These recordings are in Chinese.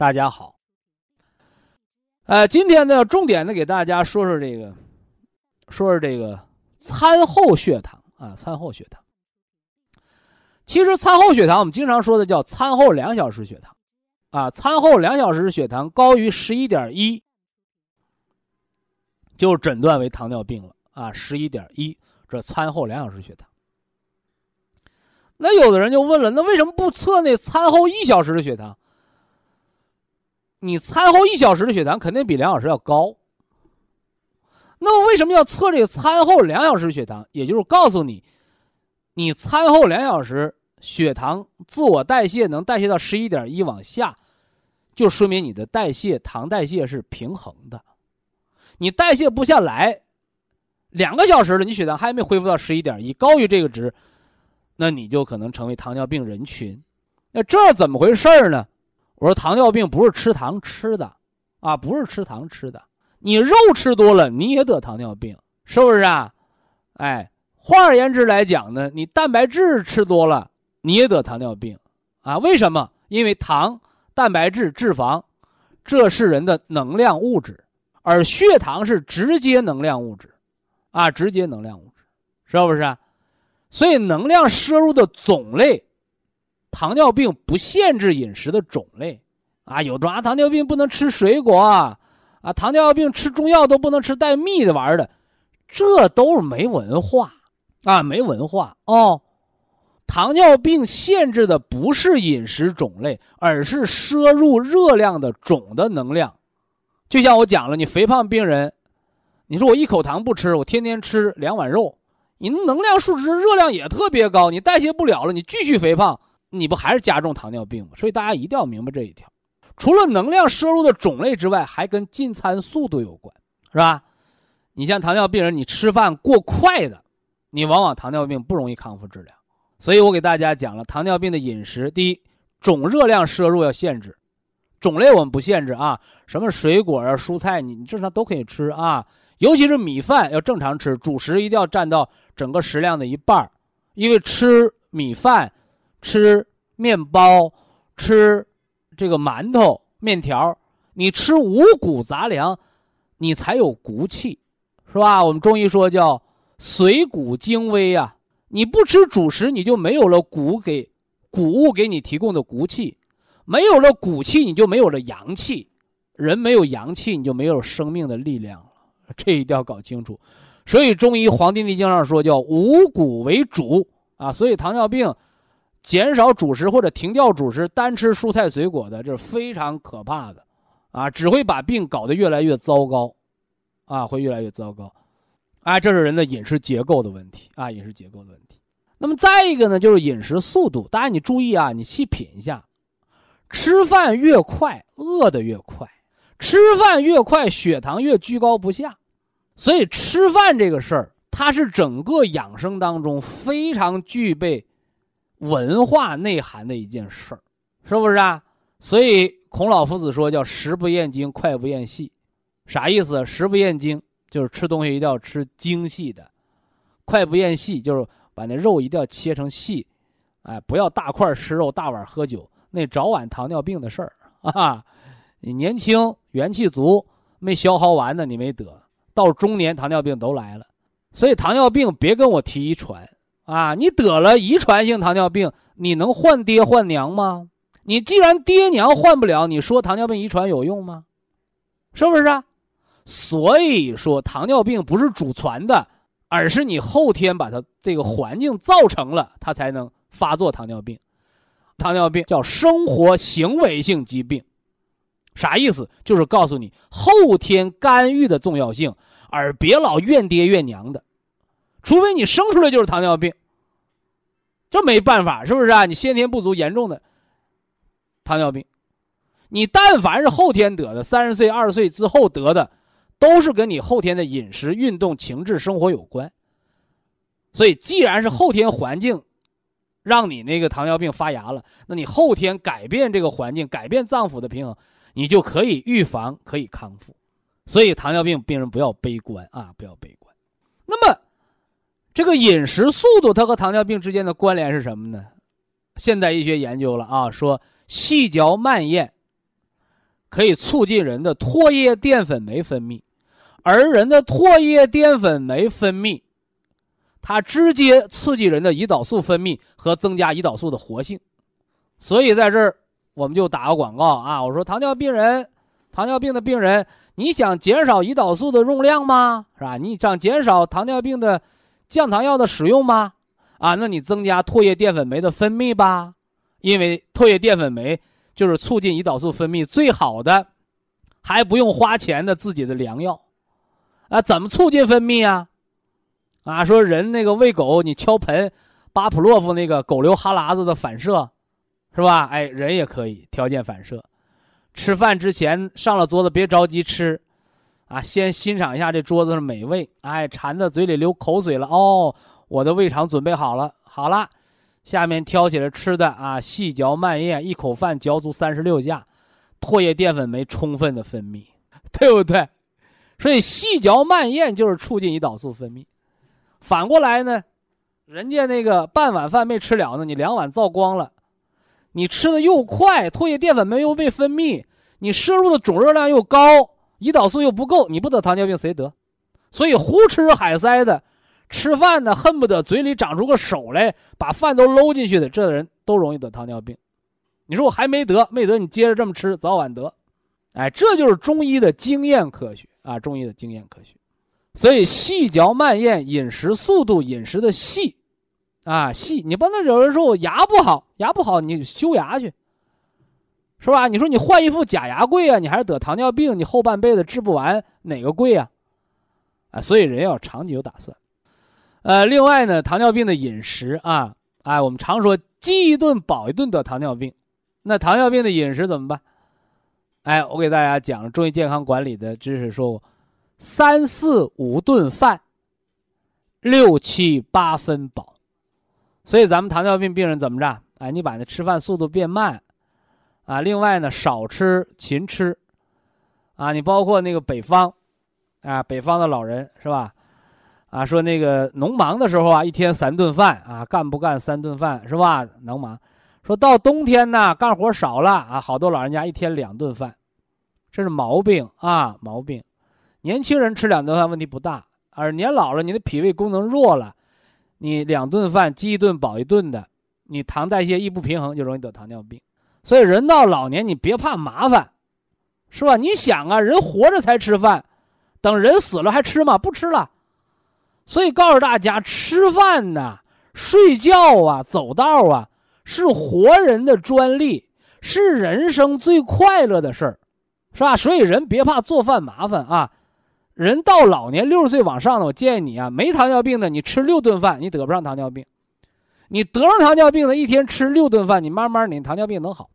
大家好，呃，今天呢，重点的给大家说说这个，说说这个餐后血糖啊，餐后血糖。其实餐后血糖，我们经常说的叫餐后两小时血糖，啊，餐后两小时血糖高于十一点一，就诊断为糖尿病了啊，十一点一，这餐后两小时血糖。那有的人就问了，那为什么不测那餐后一小时的血糖？你餐后一小时的血糖肯定比两小时要高，那么为什么要测这个餐后两小时血糖？也就是告诉你，你餐后两小时血糖自我代谢能代谢到十一点一往下，就说明你的代谢糖代谢是平衡的。你代谢不下来，两个小时了，你血糖还没恢复到十一点一，高于这个值，那你就可能成为糖尿病人群。那这怎么回事呢？我说糖尿病不是吃糖吃的，啊，不是吃糖吃的。你肉吃多了，你也得糖尿病，是不是啊？哎，换而言之来讲呢，你蛋白质吃多了，你也得糖尿病，啊？为什么？因为糖、蛋白质、脂肪，这是人的能量物质，而血糖是直接能量物质，啊，直接能量物质，是不是？所以能量摄入的种类。糖尿病不限制饮食的种类，啊，有的啊，糖尿病不能吃水果啊，啊，糖尿病吃中药都不能吃带蜜的玩意儿的，这都是没文化，啊，没文化哦。糖尿病限制的不是饮食种类，而是摄入热量的总的能量。就像我讲了，你肥胖病人，你说我一口糖不吃，我天天吃两碗肉，你能量数值热量也特别高，你代谢不了了，你继续肥胖。你不还是加重糖尿病吗？所以大家一定要明白这一条。除了能量摄入的种类之外，还跟进餐速度有关，是吧？你像糖尿病人，你吃饭过快的，你往往糖尿病不容易康复治疗。所以我给大家讲了糖尿病的饮食：第一，总热量摄入要限制，种类我们不限制啊，什么水果啊、蔬菜，你你正常都可以吃啊。尤其是米饭要正常吃，主食一定要占到整个食量的一半因为吃米饭。吃面包，吃这个馒头、面条，你吃五谷杂粮，你才有骨气，是吧？我们中医说叫髓骨精微啊。你不吃主食，你就没有了骨给谷物给你提供的骨气，没有了骨气，你就没有了阳气。人没有阳气，你就没有生命的力量了。这一定要搞清楚。所以中医《黄帝内经》上说叫五谷为主啊。所以糖尿病。减少主食或者停掉主食，单吃蔬菜水果的，这是非常可怕的，啊，只会把病搞得越来越糟糕，啊，会越来越糟糕，啊，这是人的饮食结构的问题啊，饮食结构的问题。那么再一个呢，就是饮食速度，大家你注意啊，你细品一下，吃饭越快，饿得越快，吃饭越快，血糖越居高不下，所以吃饭这个事儿，它是整个养生当中非常具备。文化内涵的一件事儿，是不是啊？所以孔老夫子说叫“食不厌精，脍不厌细”，啥意思？“食不厌精”就是吃东西一定要吃精细的，“脍不厌细”就是把那肉一定要切成细，哎，不要大块吃肉，大碗喝酒，那早晚糖尿病的事儿 啊！你年轻元气足，没消耗完呢，你没得，到中年糖尿病都来了。所以糖尿病别跟我提遗传。啊，你得了遗传性糖尿病，你能换爹换娘吗？你既然爹娘换不了，你说糖尿病遗传有用吗？是不是啊？所以说，糖尿病不是祖传的，而是你后天把它这个环境造成了，它才能发作糖尿病。糖尿病叫生活行为性疾病，啥意思？就是告诉你后天干预的重要性，而别老怨爹怨娘的。除非你生出来就是糖尿病，这没办法，是不是啊？你先天不足严重的糖尿病，你但凡是后天得的，三十岁、二十岁之后得的，都是跟你后天的饮食、运动、情志、生活有关。所以，既然是后天环境。让你那个糖尿病发芽了，那你后天改变这个环境，改变脏腑的平衡，你就可以预防，可以康复。所以糖尿病病人不要悲观啊，不要悲观。那么，这个饮食速度它和糖尿病之间的关联是什么呢？现代医学研究了啊，说细嚼慢咽可以促进人的唾液淀粉酶分泌，而人的唾液淀粉酶分泌。它直接刺激人的胰岛素分泌和增加胰岛素的活性，所以在这儿我们就打个广告啊！我说糖尿病人，糖尿病的病人，你想减少胰岛素的用量吗？是吧？你想减少糖尿病的降糖药的使用吗？啊，那你增加唾液淀粉酶的分泌吧，因为唾液淀粉酶就是促进胰岛素分泌最好的，还不用花钱的自己的良药。啊，怎么促进分泌啊？啊，说人那个喂狗，你敲盆，巴甫洛夫那个狗流哈喇子的反射，是吧？哎，人也可以条件反射。吃饭之前上了桌子别着急吃，啊，先欣赏一下这桌子的美味。哎，馋的嘴里流口水了哦，我的胃肠准备好了，好了，下面挑起来吃的啊，细嚼慢咽，一口饭嚼足三十六下，唾液淀粉酶充分的分泌，对不对？所以细嚼慢咽就是促进胰岛素分泌。反过来呢，人家那个半碗饭没吃了呢，你两碗造光了，你吃的又快，唾液淀粉酶又被分泌，你摄入的总热量又高，胰岛素又不够，你不得糖尿病谁得？所以胡吃海塞的，吃饭呢恨不得嘴里长出个手来把饭都搂进去的，这人都容易得糖尿病。你说我还没得，没得，你接着这么吃，早晚得。哎，这就是中医的经验科学啊，中医的经验科学。所以细嚼慢咽，饮食速度，饮食的细，啊细，你不能有人说我牙不好，牙不好你修牙去，是吧？你说你换一副假牙贵啊，你还是得糖尿病，你后半辈子治不完，哪个贵啊？啊，所以人要长期有打算。呃，另外呢，糖尿病的饮食啊，哎，我们常说饥一顿饱一顿得糖尿病，那糖尿病的饮食怎么办？哎，我给大家讲中医健康管理的知识，说过。三四五顿饭，六七八分饱，所以咱们糖尿病病人怎么着？哎，你把那吃饭速度变慢，啊，另外呢，少吃勤吃，啊，你包括那个北方，啊，北方的老人是吧？啊，说那个农忙的时候啊，一天三顿饭啊，干不干三顿饭是吧？能忙。说到冬天呢，干活少了啊，好多老人家一天两顿饭，这是毛病啊，毛病。年轻人吃两顿饭问题不大，而年老了，你的脾胃功能弱了，你两顿饭饥一顿饱一顿的，你糖代谢一不平衡就容易得糖尿病。所以人到老年你别怕麻烦，是吧？你想啊，人活着才吃饭，等人死了还吃吗？不吃了。所以告诉大家，吃饭呐、睡觉啊、走道啊，是活人的专利，是人生最快乐的事儿，是吧？所以人别怕做饭麻烦啊。人到老年六十岁往上的，我建议你啊，没糖尿病的，你吃六顿饭，你得不上糖尿病；你得上糖尿病的，一天吃六顿饭，你慢慢你糖尿病能好。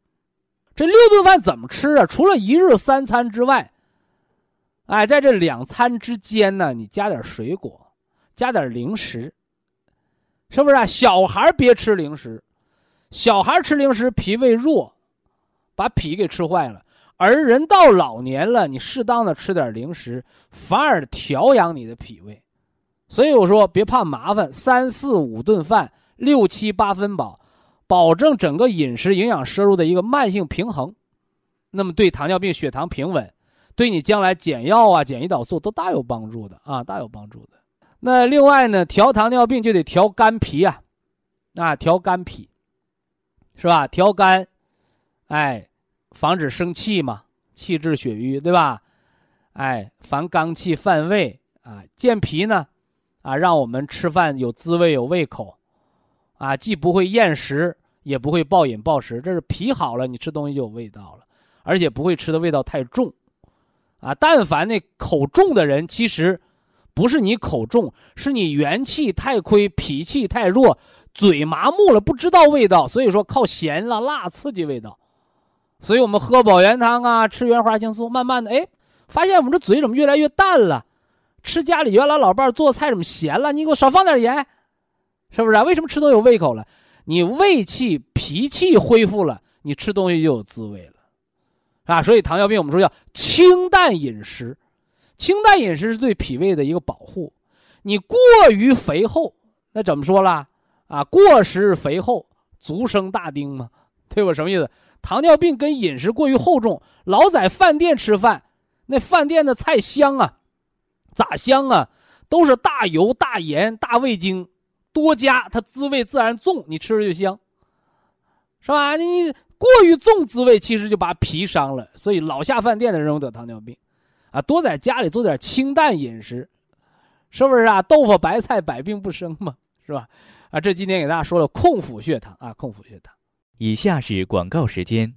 这六顿饭怎么吃啊？除了一日三餐之外，哎，在这两餐之间呢，你加点水果，加点零食，是不是啊？小孩别吃零食，小孩吃零食脾胃弱，把脾给吃坏了。而人到老年了，你适当的吃点零食，反而调养你的脾胃。所以我说，别怕麻烦，三四五顿饭，六七八分饱，保证整个饮食营养摄入的一个慢性平衡，那么对糖尿病血糖平稳，对你将来减药啊、减胰岛素都大有帮助的啊，大有帮助的。那另外呢，调糖尿病就得调肝脾啊，啊，调肝脾，是吧？调肝。哎，防止生气嘛，气滞血瘀，对吧？哎，防肝气犯胃啊，健脾呢，啊，让我们吃饭有滋味有胃口，啊，既不会厌食，也不会暴饮暴食，这是脾好了，你吃东西就有味道了，而且不会吃的味道太重，啊，但凡那口重的人，其实不是你口重，是你元气太亏，脾气太弱，嘴麻木了，不知道味道，所以说靠咸了辣刺激味道，所以我们喝保元汤啊，吃原花青素，慢慢的，哎。发现我们这嘴怎么越来越淡了？吃家里原来老伴做菜怎么咸了？你给我少放点盐，是不是啊？为什么吃都有胃口了？你胃气、脾气恢复了，你吃东西就有滋味了，啊！所以糖尿病我们说要清淡饮食，清淡饮食是对脾胃的一个保护。你过于肥厚，那怎么说啦？啊，过食肥厚，足生大丁嘛，对吧？什么意思？糖尿病跟饮食过于厚重，老在饭店吃饭。那饭店的菜香啊，咋香啊？都是大油、大盐、大味精，多加它滋味自然重，你吃着就香，是吧？你过于重滋味，其实就把脾伤了。所以老下饭店的人容易得糖尿病，啊，多在家里做点清淡饮食，是不是啊？豆腐白菜百病不生嘛，是吧？啊，这今天给大家说了控腹血糖啊，控腹血糖。以下是广告时间。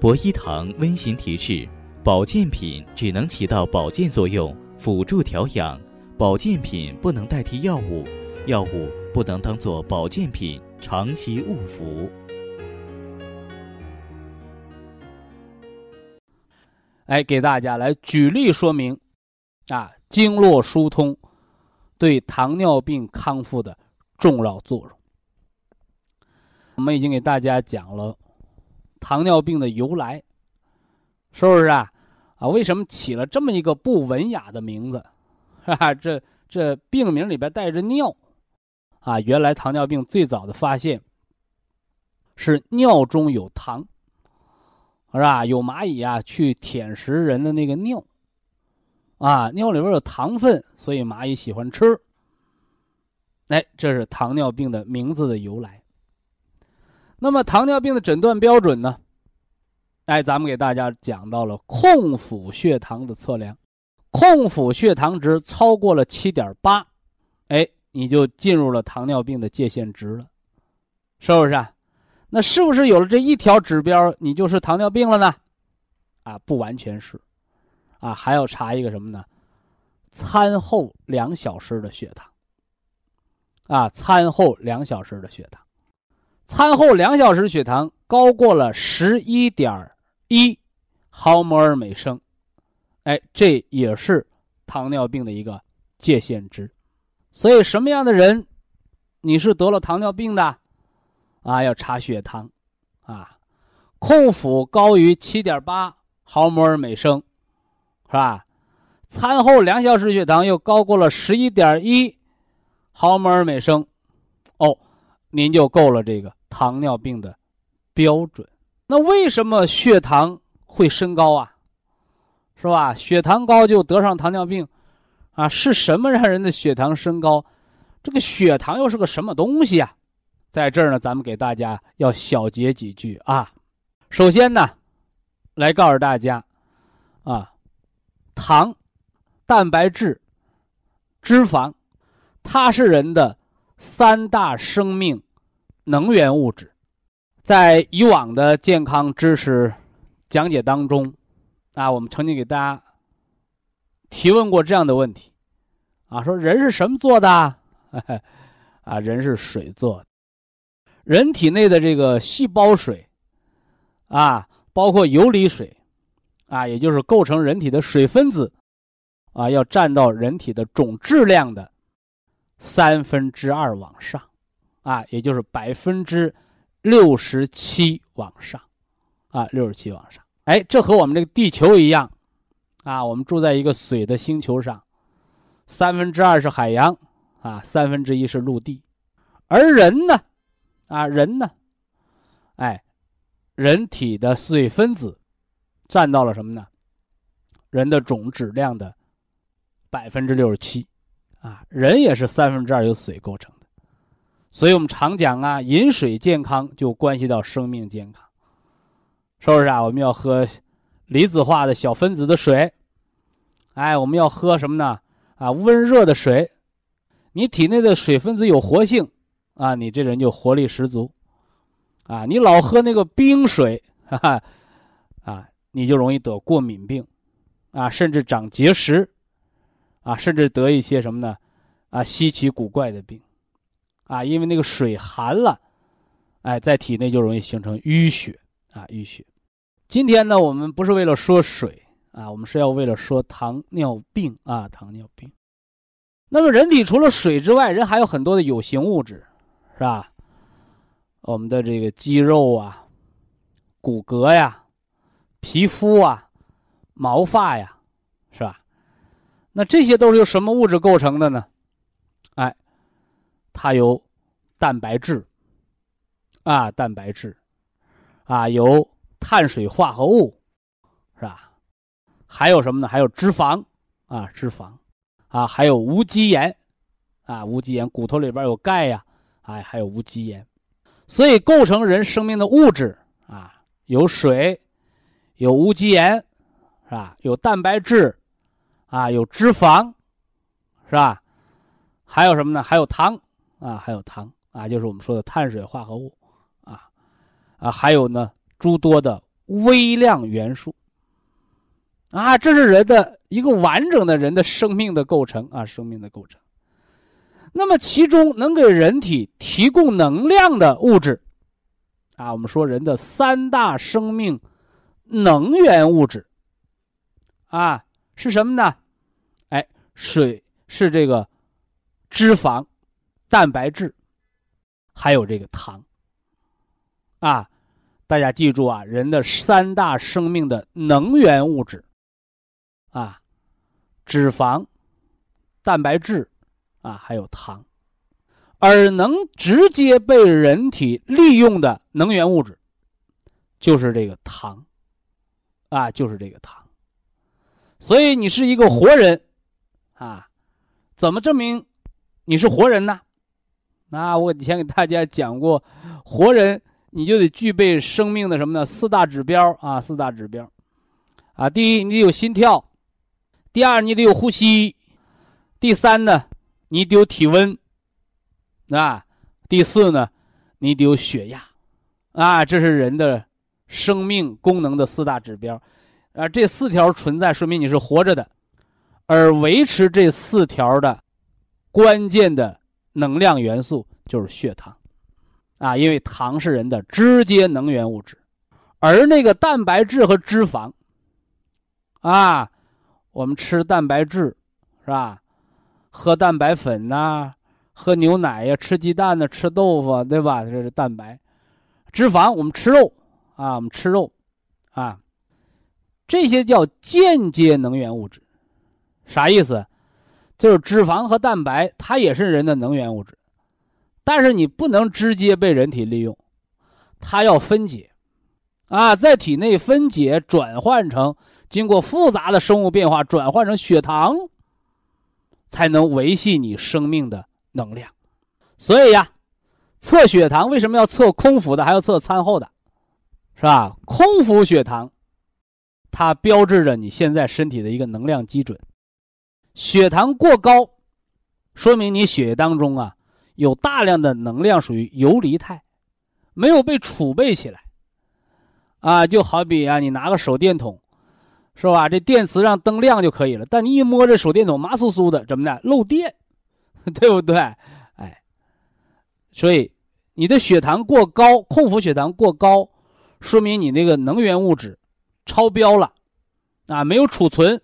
博一堂温馨提示：保健品只能起到保健作用，辅助调养；保健品不能代替药物，药物不能当做保健品长期误服。哎，给大家来举例说明，啊，经络疏通对糖尿病康复的重要作用。我们已经给大家讲了。糖尿病的由来，是不是啊？啊，为什么起了这么一个不文雅的名字？哈哈，这这病名里边带着尿，啊，原来糖尿病最早的发现是尿中有糖，是吧？有蚂蚁啊去舔食人的那个尿，啊，尿里边有糖分，所以蚂蚁喜欢吃。哎，这是糖尿病的名字的由来。那么糖尿病的诊断标准呢？哎，咱们给大家讲到了控腹血糖的测量，空腹血糖值超过了七点八，哎，你就进入了糖尿病的界限值了，是不是啊？那是不是有了这一条指标，你就是糖尿病了呢？啊，不完全是，啊，还要查一个什么呢？餐后两小时的血糖，啊，餐后两小时的血糖。餐后两小时血糖高过了十一点一毫摩尔每升，哎，这也是糖尿病的一个界限值。所以，什么样的人你是得了糖尿病的啊？要查血糖啊，空腹高于七点八毫摩尔每升，是吧？餐后两小时血糖又高过了十一点一毫摩尔每升，哦，您就够了这个。糖尿病的标准，那为什么血糖会升高啊？是吧？血糖高就得上糖尿病，啊，是什么让人的血糖升高？这个血糖又是个什么东西啊？在这儿呢，咱们给大家要小结几句啊。首先呢，来告诉大家，啊，糖、蛋白质、脂肪，它是人的三大生命。能源物质，在以往的健康知识讲解当中，啊，我们曾经给大家提问过这样的问题，啊，说人是什么做的？啊，人是水做的，人体内的这个细胞水，啊，包括游离水，啊，也就是构成人体的水分子，啊，要占到人体的总质量的三分之二往上。啊，也就是百分之六十七往上，啊，六十七往上。哎，这和我们这个地球一样，啊，我们住在一个水的星球上，三分之二是海洋，啊，三分之一是陆地。而人呢，啊，人呢，哎，人体的水分子占到了什么呢？人的总质量的百分之六十七，啊，人也是三分之二由水构成的。所以我们常讲啊，饮水健康就关系到生命健康，是不是啊？我们要喝离子化的小分子的水，哎，我们要喝什么呢？啊，温热的水，你体内的水分子有活性，啊，你这人就活力十足，啊，你老喝那个冰水，哈哈，啊，你就容易得过敏病，啊，甚至长结石，啊，甚至得一些什么呢？啊，稀奇古怪的病。啊，因为那个水寒了，哎，在体内就容易形成淤血啊，淤血。今天呢，我们不是为了说水啊，我们是要为了说糖尿病啊，糖尿病。那么，人体除了水之外，人还有很多的有形物质，是吧？我们的这个肌肉啊、骨骼呀、皮肤啊、毛发呀，是吧？那这些都是由什么物质构成的呢？哎。它由蛋白质，啊，蛋白质，啊，由碳水化合物，是吧？还有什么呢？还有脂肪，啊，脂肪，啊，还有无机盐，啊，无机盐，骨头里边有钙呀，哎，还有无机盐。所以构成人生命的物质啊，有水，有无机盐，是吧？有蛋白质，啊，有脂肪，是吧？还有什么呢？还有糖。啊，还有糖啊，就是我们说的碳水化合物，啊，啊，还有呢，诸多的微量元素，啊，这是人的一个完整的人的生命的构成啊，生命的构成。那么其中能给人体提供能量的物质，啊，我们说人的三大生命能源物质，啊，是什么呢？哎，水是这个脂肪。蛋白质，还有这个糖，啊，大家记住啊，人的三大生命的能源物质，啊，脂肪、蛋白质，啊，还有糖，而能直接被人体利用的能源物质，就是这个糖，啊，就是这个糖。所以你是一个活人，啊，怎么证明你是活人呢？那我以前给大家讲过，活人你就得具备生命的什么呢？四大指标啊，四大指标，啊，第一你得有心跳，第二你得有呼吸，第三呢你得有体温，啊，第四呢你得有血压，啊，这是人的生命功能的四大指标，啊，这四条存在说明你是活着的，而维持这四条的关键的。能量元素就是血糖，啊，因为糖是人的直接能源物质，而那个蛋白质和脂肪，啊，我们吃蛋白质，是吧？喝蛋白粉呐，喝牛奶呀，吃鸡蛋呐，吃豆腐，对吧？这是蛋白。脂肪，我们吃肉，啊，我们吃肉，啊，这些叫间接能源物质，啥意思？就是脂肪和蛋白，它也是人的能源物质，但是你不能直接被人体利用，它要分解，啊，在体内分解转换成经过复杂的生物变化转换成血糖，才能维系你生命的能量。所以呀，测血糖为什么要测空腹的，还要测餐后的，是吧？空腹血糖，它标志着你现在身体的一个能量基准。血糖过高，说明你血液当中啊有大量的能量属于游离态，没有被储备起来。啊，就好比啊，你拿个手电筒，是吧？这电池让灯亮就可以了，但你一摸这手电筒麻酥酥的，怎么的？漏电，对不对？哎，所以你的血糖过高，空腹血糖过高，说明你那个能源物质超标了，啊，没有储存，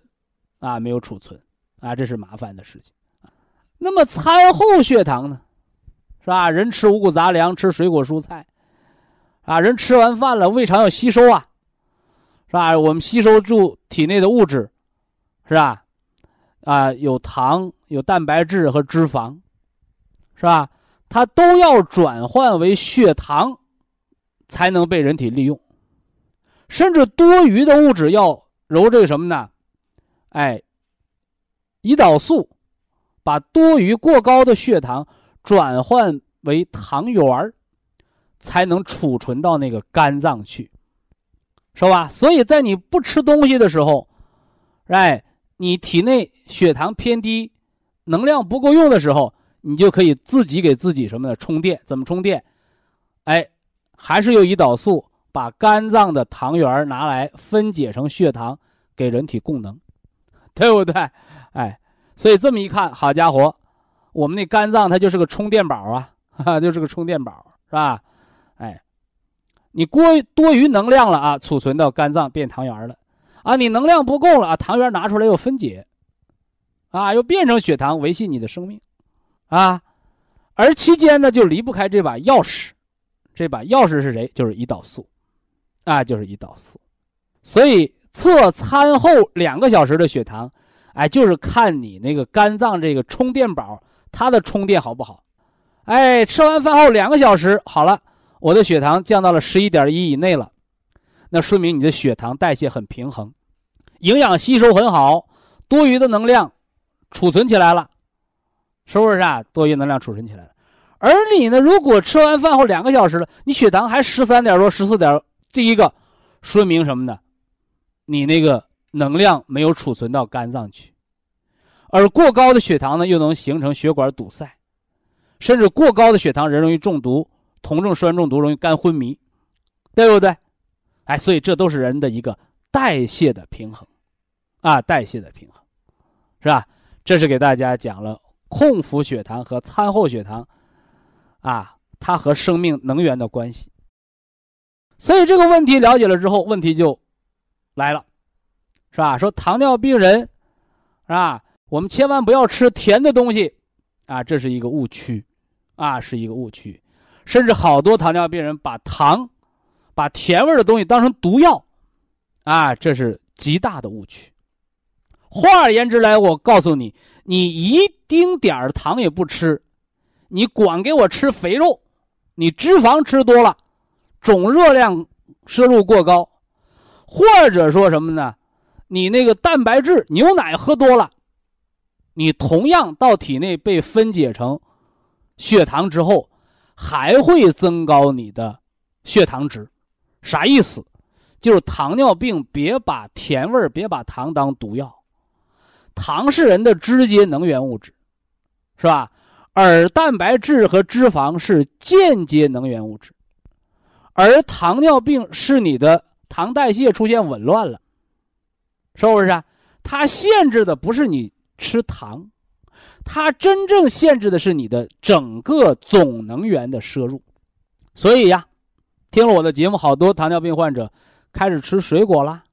啊，没有储存。啊，这是麻烦的事情那么餐后血糖呢，是吧？人吃五谷杂粮，吃水果蔬菜，啊，人吃完饭了，胃肠要吸收啊，是吧？我们吸收住体内的物质，是吧？啊，有糖、有蛋白质和脂肪，是吧？它都要转换为血糖，才能被人体利用。甚至多余的物质要揉这个什么呢？哎。胰岛素把多余过高的血糖转换为糖原儿，才能储存到那个肝脏去，是吧？所以在你不吃东西的时候，哎，你体内血糖偏低，能量不够用的时候，你就可以自己给自己什么的充电？怎么充电？哎，还是由胰岛素把肝脏的糖原拿来分解成血糖，给人体供能，对不对？哎，所以这么一看，好家伙，我们那肝脏它就是个充电宝啊，哈哈，就是个充电宝，是吧？哎，你过多余能量了啊，储存到肝脏变糖原了，啊，你能量不够了啊，糖原拿出来又分解，啊，又变成血糖维系你的生命，啊，而期间呢就离不开这把钥匙。这把钥匙是谁？就是胰岛素，啊，就是胰岛素。所以测餐后两个小时的血糖，哎，就是看你那个肝脏这个充电宝它的充电好不好。哎，吃完饭后两个小时好了，我的血糖降到了十一点一以内了，那说明你的血糖代谢很平衡，营养吸收很好，多余的能量储存起来了，是不是啊？多余能量储存起来了。而你呢？如果吃完饭后两个小时了，你血糖还十三点多、十四点，第一个说明什么呢？你那个能量没有储存到肝脏去，而过高的血糖呢，又能形成血管堵塞，甚至过高的血糖人容易中毒，酮症酸中毒，容易肝昏迷，对不对？哎，所以这都是人的一个代谢的平衡，啊，代谢的平衡，是吧？这是给大家讲了空腹血糖和餐后血糖。啊，它和生命能源的关系。所以这个问题了解了之后，问题就来了，是吧？说糖尿病人，是吧？我们千万不要吃甜的东西，啊，这是一个误区，啊，是一个误区。甚至好多糖尿病人把糖、把甜味的东西当成毒药，啊，这是极大的误区。换而言之来，我告诉你，你一丁点儿糖也不吃。你管给我吃肥肉，你脂肪吃多了，总热量摄入过高，或者说什么呢？你那个蛋白质牛奶喝多了，你同样到体内被分解成血糖之后，还会增高你的血糖值。啥意思？就是糖尿病别把甜味儿别把糖当毒药，糖是人的直接能源物质，是吧？而蛋白质和脂肪是间接能源物质，而糖尿病是你的糖代谢出现紊乱了，是不是啊？它限制的不是你吃糖，它真正限制的是你的整个总能源的摄入。所以呀，听了我的节目，好多糖尿病患者开始吃水果了，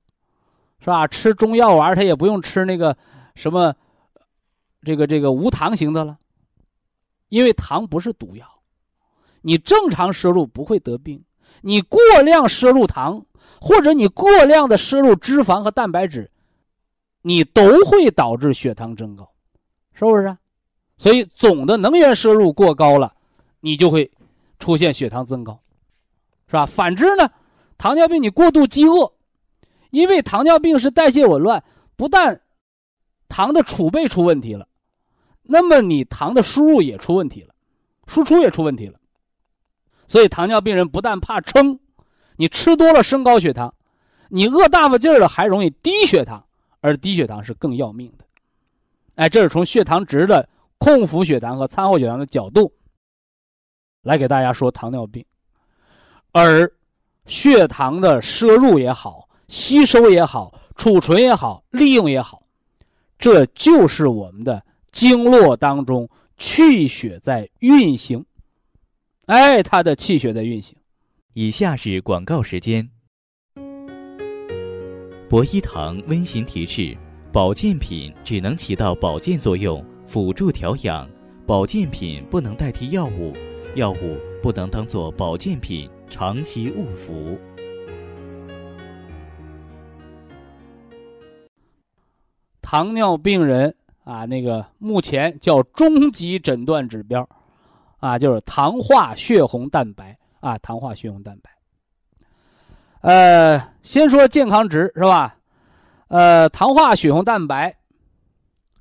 是吧？吃中药丸，他也不用吃那个什么这个这个无糖型的了。因为糖不是毒药，你正常摄入不会得病，你过量摄入糖，或者你过量的摄入脂肪和蛋白质，你都会导致血糖增高，是不是？所以总的能源摄入过高了，你就会出现血糖增高，是吧？反之呢，糖尿病你过度饥饿，因为糖尿病是代谢紊乱，不但糖的储备出问题了。那么你糖的输入也出问题了，输出也出问题了，所以糖尿病人不但怕撑，你吃多了升高血糖，你饿大发劲儿了还容易低血糖，而低血糖是更要命的。哎，这是从血糖值的空腹血糖和餐后血糖的角度来给大家说糖尿病，而血糖的摄入也好，吸收也好，储存也好，利用也好，这就是我们的。经络当中，气血在运行，哎，它的气血在运行。以下是广告时间。博一堂温馨提示：保健品只能起到保健作用，辅助调养；保健品不能代替药物，药物不能当做保健品长期误服。糖尿病人。啊，那个目前叫终极诊断指标，啊，就是糖化血红蛋白啊，糖化血红蛋白。呃，先说健康值是吧？呃，糖化血红蛋白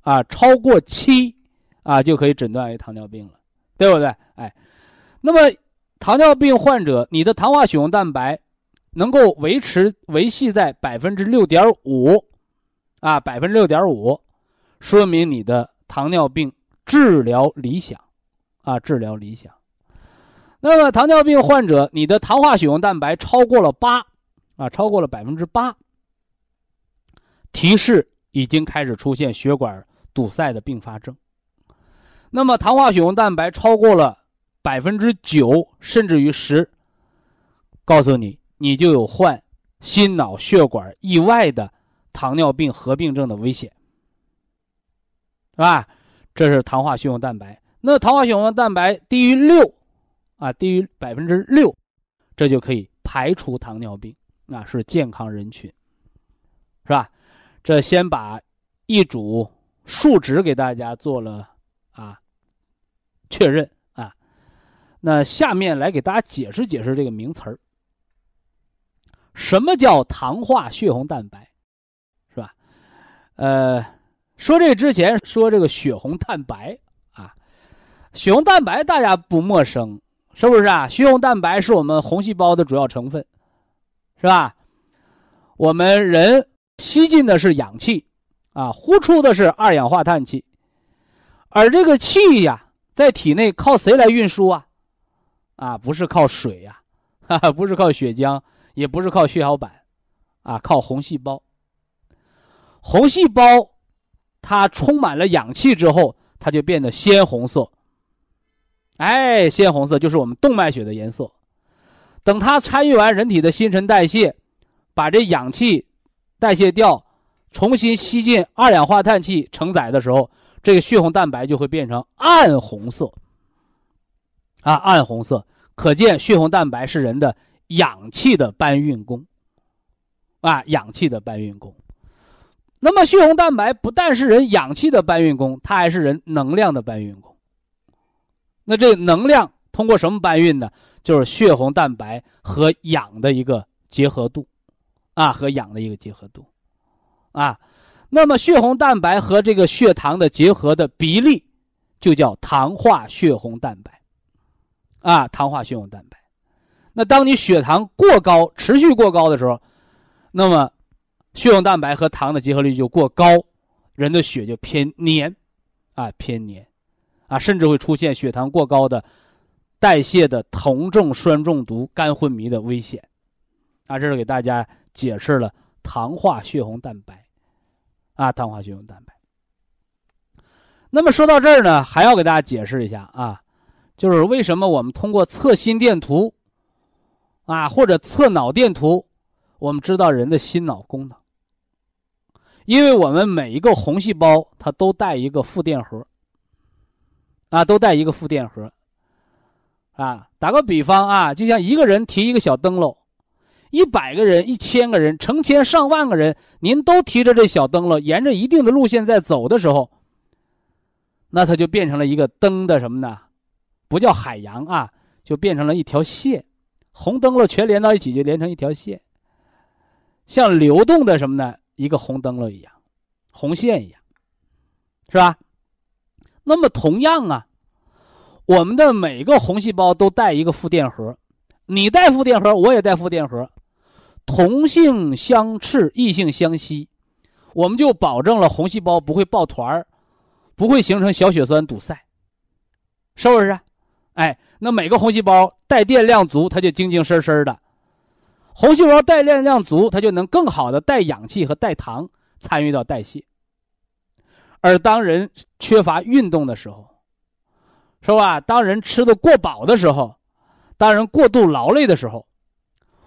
啊，超过七啊，就可以诊断为糖尿病了，对不对？哎，那么糖尿病患者，你的糖化血红蛋白能够维持维系在百分之六点五，啊，百分之六点五，说明你的糖尿病治疗理想，啊，治疗理想。那么糖尿病患者，你的糖化血红蛋白超过了八，啊，超过了百分之八，提示已经开始出现血管堵塞的并发症。那么糖化血红蛋白超过了百分之九，甚至于十，告诉你，你就有患心脑血管意外的糖尿病合并症的危险，是吧？这是糖化血红蛋白。那糖化血红蛋白低于六。啊，低于百分之六，这就可以排除糖尿病，啊，是健康人群，是吧？这先把一组数值给大家做了啊确认啊，那下面来给大家解释解释这个名词儿，什么叫糖化血红蛋白，是吧？呃，说这之前说这个血红蛋白啊，血红蛋白大家不陌生。是不是啊？血红蛋白是我们红细胞的主要成分，是吧？我们人吸进的是氧气，啊，呼出的是二氧化碳气，而这个气呀，在体内靠谁来运输啊？啊，不是靠水呀，哈哈，不是靠血浆，也不是靠血小板，啊，靠红细胞。红细胞它充满了氧气之后，它就变得鲜红色。哎，鲜红色就是我们动脉血的颜色。等它参与完人体的新陈代谢，把这氧气代谢掉，重新吸进二氧化碳气承载的时候，这个血红蛋白就会变成暗红色。啊，暗红色，可见血红蛋白是人的氧气的搬运工。啊，氧气的搬运工。那么，血红蛋白不但是人氧气的搬运工，它还是人能量的搬运工。那这能量通过什么搬运呢？就是血红蛋白和氧的一个结合度，啊，和氧的一个结合度，啊，那么血红蛋白和这个血糖的结合的比例，就叫糖化血红蛋白，啊，糖化血红蛋白。那当你血糖过高、持续过高的时候，那么血红蛋白和糖的结合率就过高，人的血就偏黏，啊，偏黏。啊，甚至会出现血糖过高的、代谢的酮症酸中毒、肝昏迷的危险。啊，这是给大家解释了糖化血红蛋白。啊，糖化血红蛋白。那么说到这儿呢，还要给大家解释一下啊，就是为什么我们通过测心电图，啊或者测脑电图，我们知道人的心脑功能。因为我们每一个红细胞它都带一个负电荷。啊，都带一个负电荷。啊，打个比方啊，就像一个人提一个小灯笼，一百个人、一千个人、成千上万个人，您都提着这小灯笼，沿着一定的路线在走的时候，那它就变成了一个灯的什么呢？不叫海洋啊，就变成了一条线，红灯笼全连到一起，就连成一条线，像流动的什么呢？一个红灯笼一样，红线一样，是吧？那么同样啊，我们的每个红细胞都带一个负电荷，你带负电荷，我也带负电荷，同性相斥，异性相吸，我们就保证了红细胞不会抱团儿，不会形成小血栓堵塞，是不是？哎，那每个红细胞带电量足，它就精精神神的；红细胞带电量足，它就能更好的带氧气和带糖参与到代谢。而当人缺乏运动的时候，是吧？当人吃的过饱的时候，当人过度劳累的时候，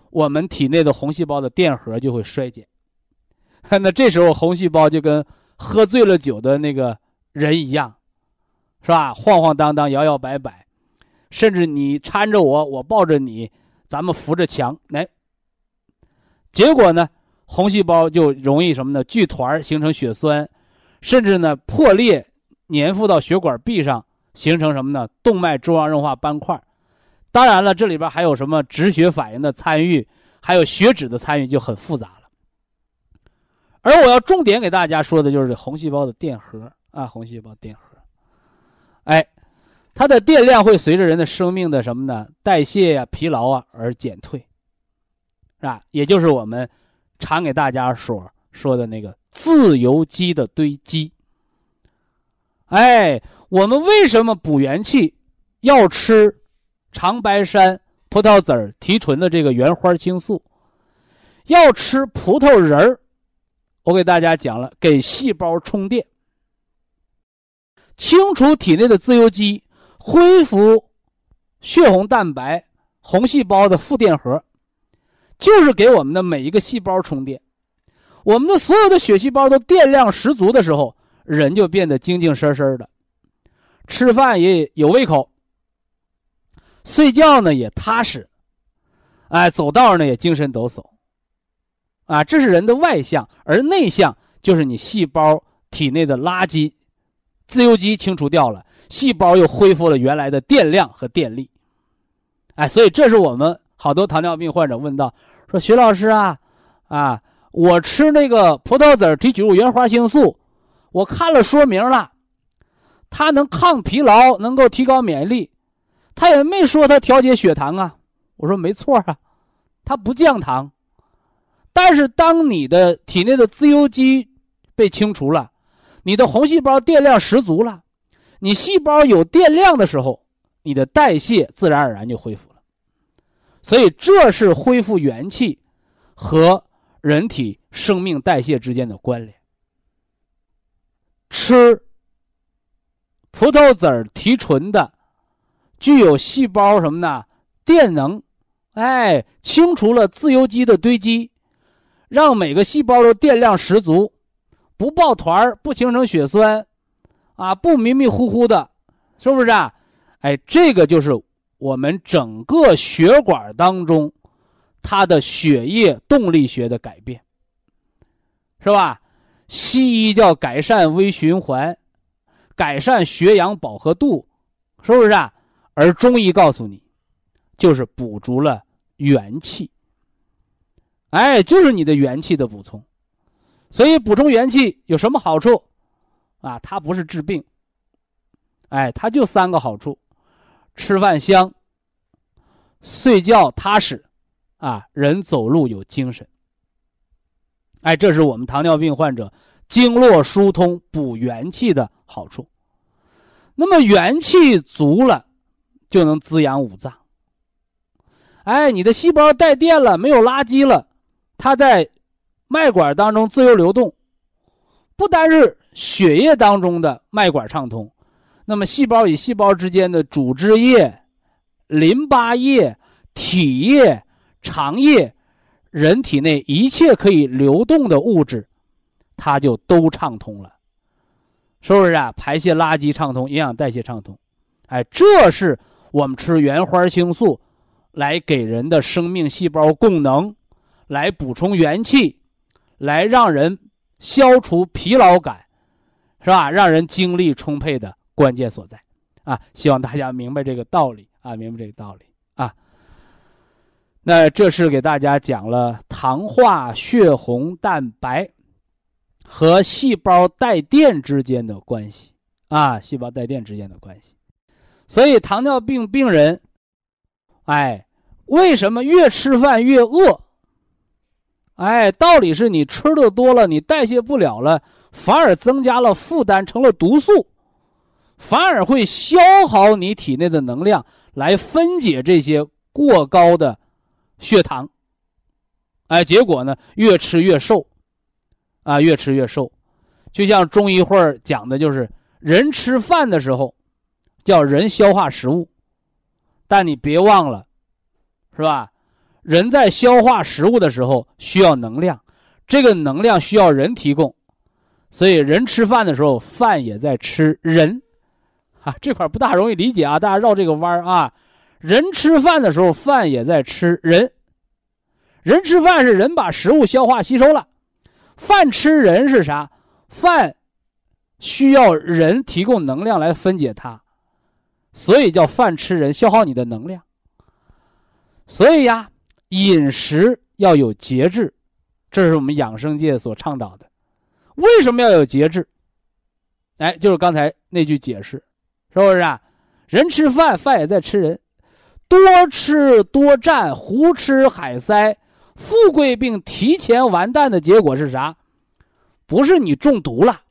我们体内的红细胞的电荷就会衰减。那这时候红细胞就跟喝醉了酒的那个人一样，是吧？晃晃荡荡，摇摇摆摆，甚至你搀着我，我抱着你，咱们扶着墙，来。结果呢，红细胞就容易什么呢？聚团形成血栓。甚至呢，破裂粘附到血管壁上，形成什么呢？动脉粥样硬化斑块。当然了，这里边还有什么止血反应的参与，还有血脂的参与，就很复杂了。而我要重点给大家说的就是红细胞的电荷啊，红细胞电荷。哎，它的电量会随着人的生命的什么呢？代谢呀、疲劳啊而减退，是吧？也就是我们常给大家说说的那个自由基的堆积。哎，我们为什么补元气要吃长白山、葡萄籽儿提纯的这个原花青素？要吃葡萄仁儿？我给大家讲了，给细胞充电，清除体内的自由基，恢复血红蛋白、红细胞的负电荷，就是给我们的每一个细胞充电。我们的所有的血细胞都电量十足的时候，人就变得精精神神的，吃饭也有胃口，睡觉呢也踏实，哎，走道呢也精神抖擞。啊，这是人的外向，而内向就是你细胞体内的垃圾、自由基清除掉了，细胞又恢复了原来的电量和电力。哎，所以这是我们好多糖尿病患者问到说：“徐老师啊，啊，我吃那个葡萄籽提取物原花青素，我看了说明了，它能抗疲劳，能够提高免疫力，他也没说它调节血糖啊。”我说：“没错啊，它不降糖。”但是，当你的体内的自由基被清除了，你的红细胞电量十足了，你细胞有电量的时候，你的代谢自然而然就恢复了。所以，这是恢复元气和人体生命代谢之间的关联。吃葡萄籽儿提纯的，具有细胞什么呢？电能，哎，清除了自由基的堆积。让每个细胞的电量十足，不抱团不形成血栓，啊，不迷迷糊糊的，是不是啊？哎，这个就是我们整个血管当中它的血液动力学的改变，是吧？西医叫改善微循环，改善血氧饱和度，是不是啊？而中医告诉你，就是补足了元气。哎，就是你的元气的补充，所以补充元气有什么好处？啊，它不是治病。哎，它就三个好处：吃饭香，睡觉踏实，啊，人走路有精神。哎，这是我们糖尿病患者经络疏通补元气的好处。那么元气足了，就能滋养五脏。哎，你的细胞带电了，没有垃圾了。它在脉管当中自由流动，不单是血液当中的脉管畅通，那么细胞与细胞之间的组织液、淋巴液、体液、肠液，人体内一切可以流动的物质，它就都畅通了，是不是啊？排泄垃圾畅通，营养代谢畅通，哎，这是我们吃原花青素来给人的生命细胞供能。来补充元气，来让人消除疲劳感，是吧？让人精力充沛的关键所在，啊！希望大家明白这个道理啊，明白这个道理。那这是给大家讲了糖化血红蛋白和细胞带电之间的关系啊，细胞带电之间的关系。所以糖尿病病人，哎，为什么越吃饭越饿？哎，道理是你吃的多了，你代谢不了了，反而增加了负担，成了毒素，反而会消耗你体内的能量来分解这些过高的血糖。哎，结果呢，越吃越瘦，啊，越吃越瘦，就像中医会儿讲的，就是人吃饭的时候，叫人消化食物，但你别忘了，是吧？人在消化食物的时候需要能量，这个能量需要人提供，所以人吃饭的时候，饭也在吃人，啊，这块不大容易理解啊，大家绕这个弯儿啊。人吃饭的时候，饭也在吃人，人吃饭是人把食物消化吸收了，饭吃人是啥？饭需要人提供能量来分解它，所以叫饭吃人，消耗你的能量。所以呀。饮食要有节制，这是我们养生界所倡导的。为什么要有节制？哎，就是刚才那句解释，是不是啊？人吃饭，饭也在吃人。多吃多占，胡吃海塞，富贵病提前完蛋的结果是啥？不是你中毒了，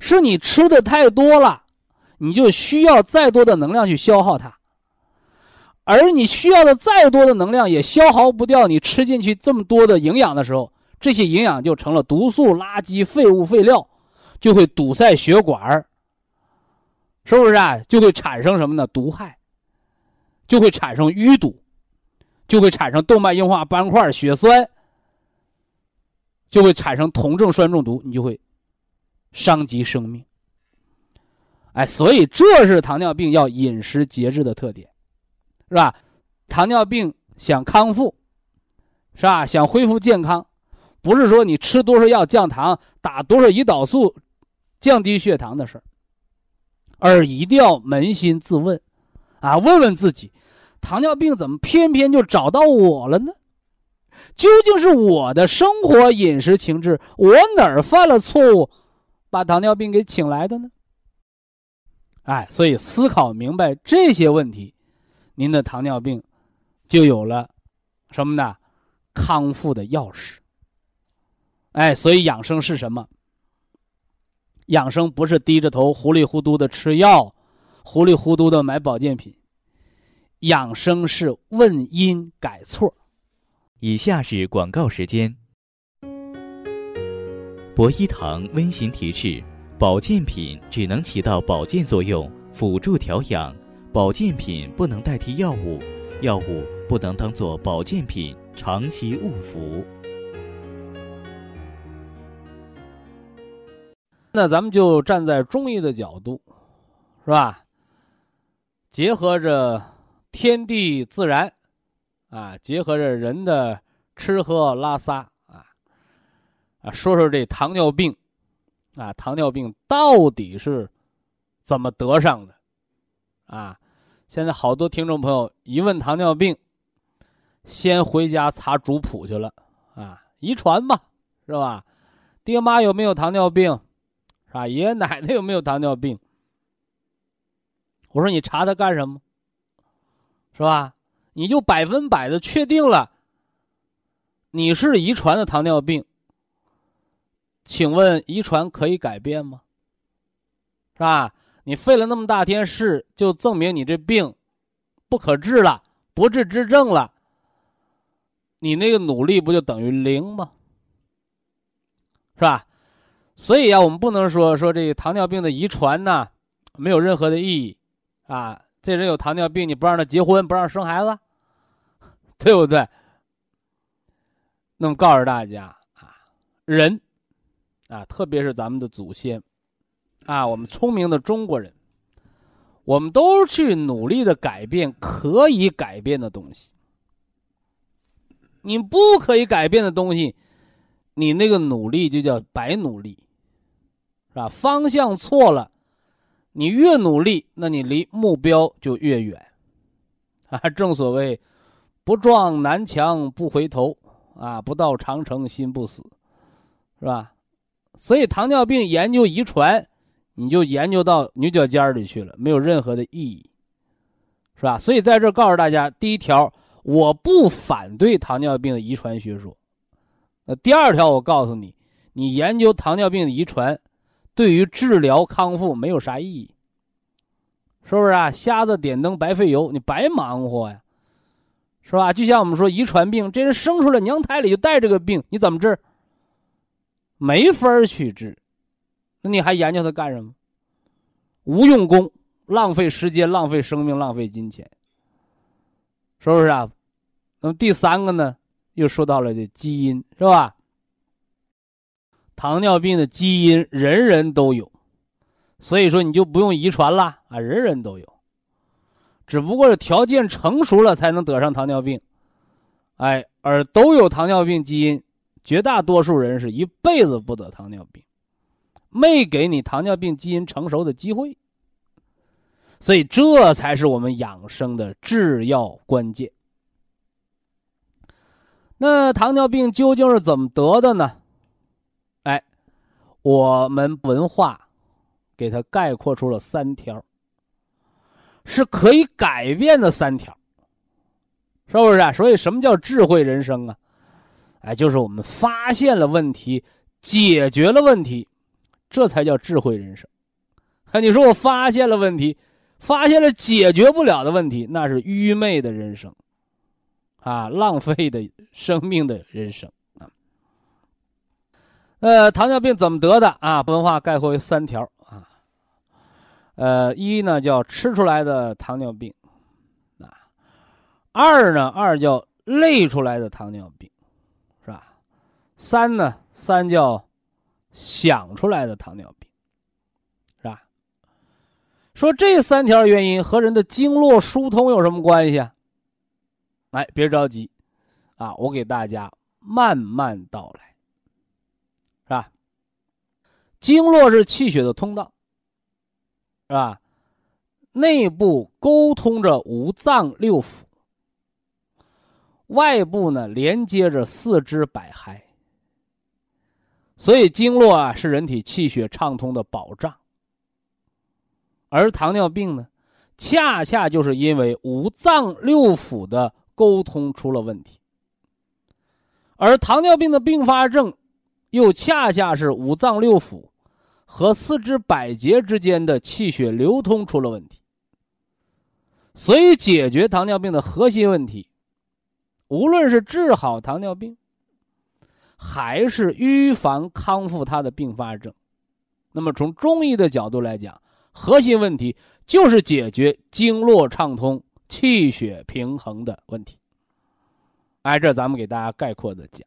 是你吃的太多了，你就需要再多的能量去消耗它。而你需要的再多的能量也消耗不掉你吃进去这么多的营养的时候，这些营养就成了毒素、垃圾、废物、废料，就会堵塞血管是不是啊？就会产生什么呢？毒害。就会产生淤堵，就会产生动脉硬化、斑块、血栓，就会产生酮症酸中毒，你就会伤及生命。哎，所以这是糖尿病要饮食节制的特点，是吧？糖尿病想康复，是吧？想恢复健康，不是说你吃多少药降糖、打多少胰岛素降低血糖的事儿，而一定要扪心自问，啊，问问自己。糖尿病怎么偏偏就找到我了呢？究竟是我的生活饮食情志，我哪儿犯了错误，把糖尿病给请来的呢？哎，所以思考明白这些问题，您的糖尿病就有了什么呢？康复的钥匙。哎，所以养生是什么？养生不是低着头糊里糊涂的吃药，糊里糊涂的买保健品。养生是问因改错。以下是广告时间。博一堂温馨提示：保健品只能起到保健作用，辅助调养；保健品不能代替药物，药物不能当做保健品长期误服。那咱们就站在中医的角度，是吧？结合着。天地自然，啊，结合着人的吃喝拉撒啊，啊，说说这糖尿病，啊，糖尿病到底是怎么得上的？啊，现在好多听众朋友一问糖尿病，先回家查族谱去了，啊，遗传吧，是吧？爹妈有没有糖尿病？是吧？爷爷奶奶有没有糖尿病？我说你查它干什么？是吧？你就百分百的确定了，你是遗传的糖尿病。请问遗传可以改变吗？是吧？你费了那么大天事，就证明你这病不可治了，不治之症了。你那个努力不就等于零吗？是吧？所以啊，我们不能说说这个糖尿病的遗传呢，没有任何的意义啊。这人有糖尿病，你不让他结婚，不让生孩子，对不对？那么告诉大家啊，人啊，特别是咱们的祖先啊，我们聪明的中国人，我们都去努力的改变可以改变的东西。你不可以改变的东西，你那个努力就叫白努力，是吧？方向错了。你越努力，那你离目标就越远，啊！正所谓，不撞南墙不回头，啊！不到长城心不死，是吧？所以糖尿病研究遗传，你就研究到牛角尖里去了，没有任何的意义，是吧？所以在这告诉大家，第一条，我不反对糖尿病的遗传学说。那第二条，我告诉你，你研究糖尿病的遗传。对于治疗康复没有啥意义，是不是啊？瞎子点灯白费油，你白忙活呀，是吧？就像我们说遗传病，这人生出来娘胎里就带这个病，你怎么治？没法去治，那你还研究它干什么？无用功，浪费时间，浪费生命，浪费金钱，是不是啊？那么第三个呢，又说到了这基因，是吧？糖尿病的基因人人都有，所以说你就不用遗传了啊，人人都有，只不过是条件成熟了才能得上糖尿病，哎，而都有糖尿病基因，绝大多数人是一辈子不得糖尿病，没给你糖尿病基因成熟的机会，所以这才是我们养生的制药关键。那糖尿病究竟是怎么得的呢？我们文化给它概括出了三条，是可以改变的三条，是不是啊？所以什么叫智慧人生啊？哎，就是我们发现了问题，解决了问题，这才叫智慧人生。啊，你说我发现了问题，发现了解决不了的问题，那是愚昧的人生，啊，浪费的生命的人生。呃，糖尿病怎么得的啊？文化概括为三条啊。呃，一呢叫吃出来的糖尿病，啊，二呢二叫累出来的糖尿病，是吧？三呢三叫想出来的糖尿病。是吧说这三条原因和人的经络疏通有什么关系啊？哎，别着急，啊，我给大家慢慢道来，经络是气血的通道，是吧？内部沟通着五脏六腑，外部呢连接着四肢百骸，所以经络啊是人体气血畅通的保障。而糖尿病呢，恰恰就是因为五脏六腑的沟通出了问题，而糖尿病的并发症，又恰恰是五脏六腑和四肢百节之间的气血流通出了问题。所以，解决糖尿病的核心问题，无论是治好糖尿病，还是预防康复它的并发症，那么从中医的角度来讲。核心问题就是解决经络畅通、气血平衡的问题。挨这咱们给大家概括的讲。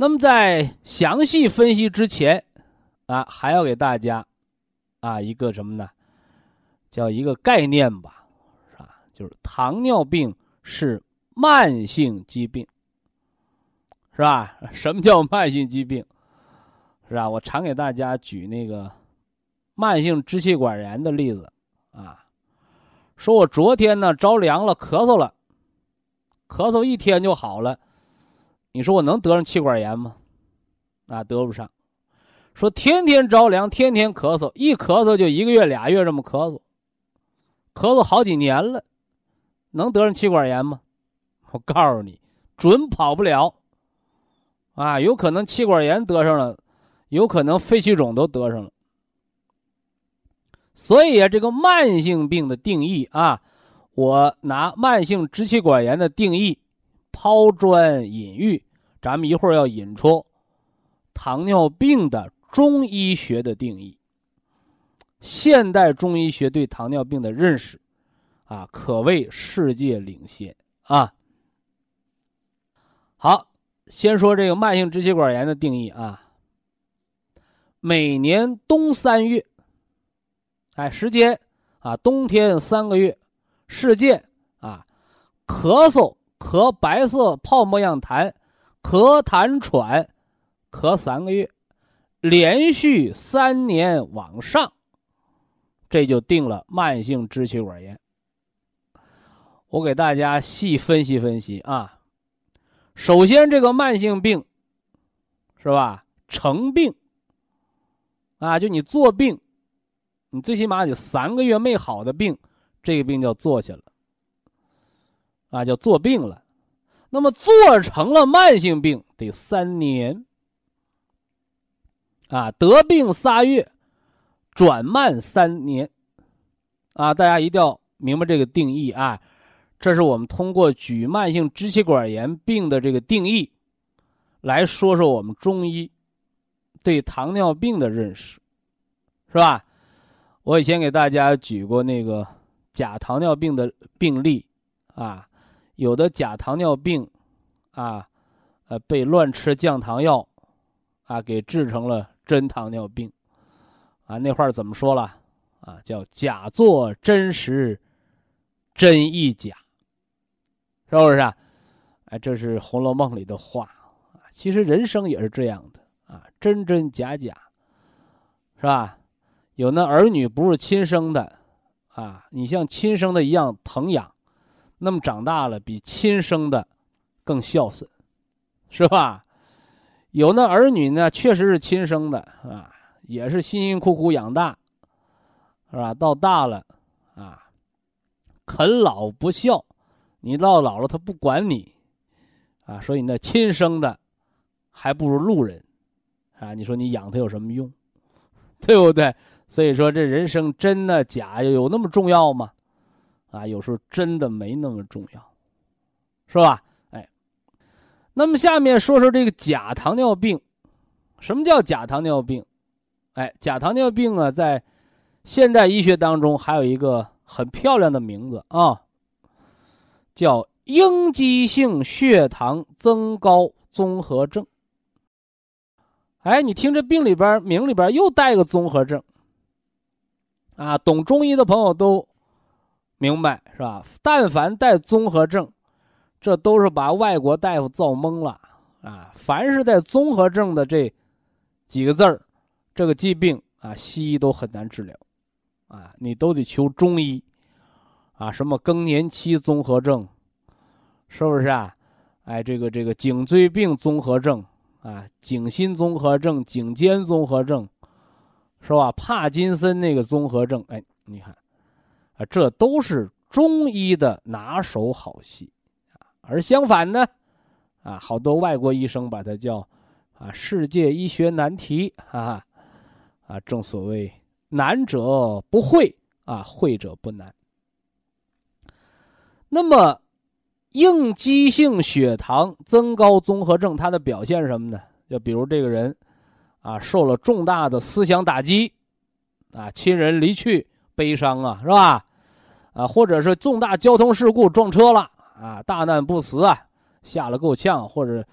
那么在详细分析之前，啊，还要给大家啊一个什么呢？叫一个概念吧，是吧？就是糖尿病是慢性疾病，是吧？什么叫慢性疾病？是吧？我常给大家举那个。慢性支气管炎的例子，啊，说我昨天呢着凉了，咳嗽了，咳嗽一天就好了，你说我能得上气管炎吗？啊，得不上。说天天着凉，天天咳嗽，一咳嗽就一个月俩月这么咳嗽，咳嗽好几年了，能得上气管炎吗？我告诉你，准跑不了。啊，有可能气管炎得上了，有可能肺气肿都得上了。所以啊，这个慢性病的定义啊，我拿慢性支气管炎的定义抛砖引玉，咱们一会儿要引出糖尿病的中医学的定义。现代中医学对糖尿病的认识啊，可谓世界领先啊。好，先说这个慢性支气管炎的定义啊，每年冬三月。哎，时间啊，冬天三个月，事件啊，咳嗽咳白色泡沫样痰，咳痰喘，咳三个月，连续三年往上，这就定了慢性支气管炎。我给大家细分析分析啊，首先这个慢性病，是吧？成病啊，就你做病。你最起码得三个月没好的病，这个病叫做下了，啊，叫做病了。那么做成了慢性病得三年，啊，得病仨月，转慢三年，啊，大家一定要明白这个定义啊。这是我们通过举慢性支气管炎病的这个定义，来说说我们中医对糖尿病的认识，是吧？我以前给大家举过那个假糖尿病的病例，啊，有的假糖尿病，啊，呃，被乱吃降糖药，啊，给治成了真糖尿病，啊，那话怎么说了？啊，叫假作真实，真亦假，是不是？啊？哎，这是《红楼梦》里的话啊。其实人生也是这样的啊，真真假假，是吧？有那儿女不是亲生的，啊，你像亲生的一样疼养，那么长大了比亲生的更孝顺，是吧？有那儿女呢，确实是亲生的，啊，也是辛辛苦苦养大，是吧？到大了，啊，啃老不孝，你到老了他不管你，啊，所以那亲生的还不如路人，啊，你说你养他有什么用？对不对？所以说这人生真的假有那么重要吗？啊，有时候真的没那么重要，是吧？哎，那么下面说说这个假糖尿病，什么叫假糖尿病？哎，假糖尿病啊，在现代医学当中还有一个很漂亮的名字啊，叫应激性血糖增高综合症。哎，你听这病里边名里边又带个综合症，啊，懂中医的朋友都明白是吧？但凡带综合症，这都是把外国大夫造懵了啊！凡是带综合症的这几个字儿。这个疾病啊，西医都很难治疗，啊，你都得求中医，啊，什么更年期综合症，是不是啊？哎，这个这个颈椎病综合症啊，颈心综合症、颈肩综合症，是吧？帕金森那个综合症，哎，你看，啊，这都是中医的拿手好戏，啊，而相反呢，啊，好多外国医生把它叫啊，世界医学难题，哈哈。啊，正所谓难者不会啊，会者不难。那么，应激性血糖增高综合症，它的表现是什么呢？就比如这个人，啊，受了重大的思想打击，啊，亲人离去，悲伤啊，是吧？啊，或者是重大交通事故撞车了，啊，大难不死啊，吓了够呛，或者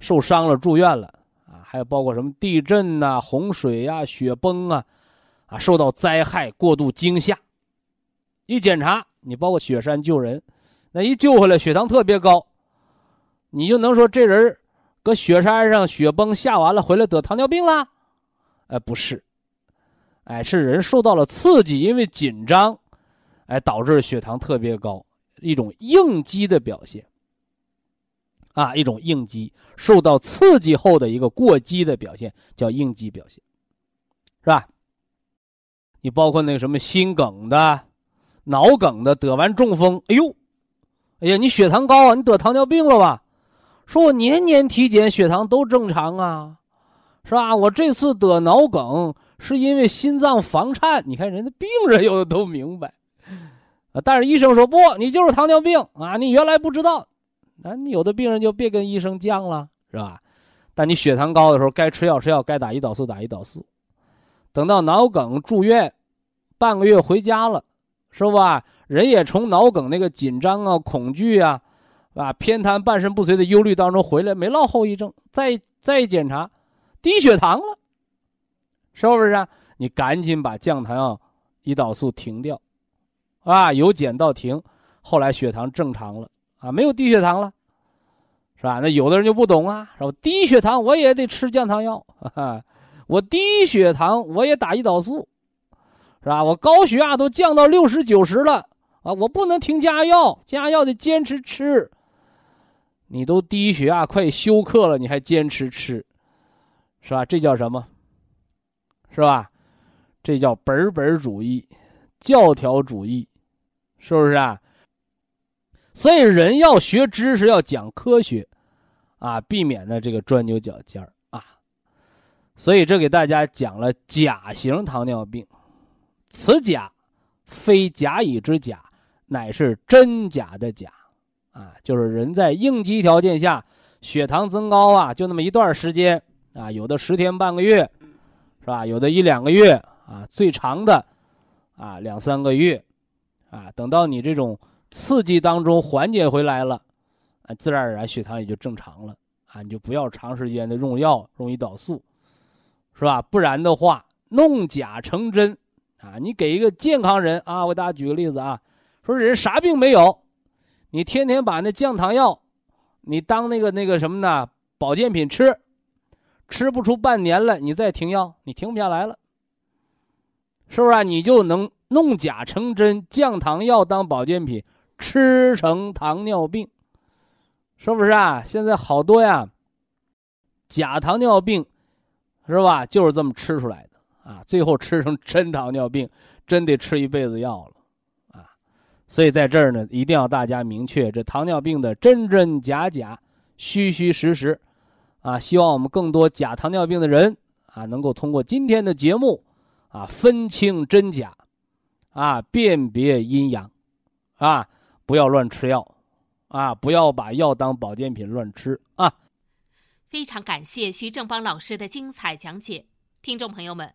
受伤了住院了啊。还有包括什么地震呐、洪水呀、雪崩啊，啊，受到灾害过度惊吓，一检查你包括雪山救人，那一救回来血糖特别高，你就能说这人搁雪山上雪崩下完了回来得糖尿病了？哎，不是，哎，是人受到了刺激，因为紧张，哎，导致血糖特别高，一种应激的表现。啊，一种应激受到刺激后的一个过激的表现，叫应激表现，是吧？你包括那个什么心梗的、脑梗的，得完中风，哎呦，哎呀，你血糖高啊，你得糖尿病了吧？说我年年体检血糖都正常啊，是吧？我这次得脑梗是因为心脏房颤，你看人家病人有的都明白，啊，但是医生说不，你就是糖尿病啊，你原来不知道。那你有的病人就别跟医生犟了，是吧？但你血糖高的时候，该吃药吃药，该打胰岛素打胰岛素。等到脑梗住院，半个月回家了，是吧？人也从脑梗那个紧张啊、恐惧啊，啊偏瘫、半身不遂的忧虑当中回来，没落后遗症。再再检查，低血糖了，是不是啊？你赶紧把降糖药、胰岛素停掉，啊，由减到停，后来血糖正常了。啊，没有低血糖了，是吧？那有的人就不懂啊，是吧？低血糖我也得吃降糖药，我低血糖我也打胰岛素，是吧？我高血压都降到六十九十了啊，我不能停加药，加药得坚持吃。你都低血压快休克了，你还坚持吃，是吧？这叫什么？是吧？这叫本本主义、教条主义，是不是啊？所以人要学知识，要讲科学，啊，避免呢这个钻牛角尖儿啊。所以这给大家讲了甲型糖尿病，此甲非甲乙之甲，乃是真假的假，啊，就是人在应激条件下血糖增高啊，就那么一段时间啊，有的十天半个月，是吧？有的一两个月啊，最长的啊两三个月，啊，等到你这种。刺激当中缓解回来了，啊，自然而然血糖也就正常了啊！你就不要长时间的用药用胰岛素，是吧？不然的话弄假成真啊！你给一个健康人啊，我给大家举个例子啊，说人啥病没有，你天天把那降糖药，你当那个那个什么呢？保健品吃，吃不出半年了，你再停药，你停不下来了，是不是啊？你就能弄假成真，降糖药当保健品。吃成糖尿病，是不是啊？现在好多呀，假糖尿病，是吧？就是这么吃出来的啊！最后吃成真糖尿病，真得吃一辈子药了，啊！所以在这儿呢，一定要大家明确这糖尿病的真真假假、虚虚实实，啊！希望我们更多假糖尿病的人啊，能够通过今天的节目，啊，分清真假，啊，辨别阴阳，啊，不要乱吃药，啊，不要把药当保健品乱吃啊！非常感谢徐正邦老师的精彩讲解，听众朋友们。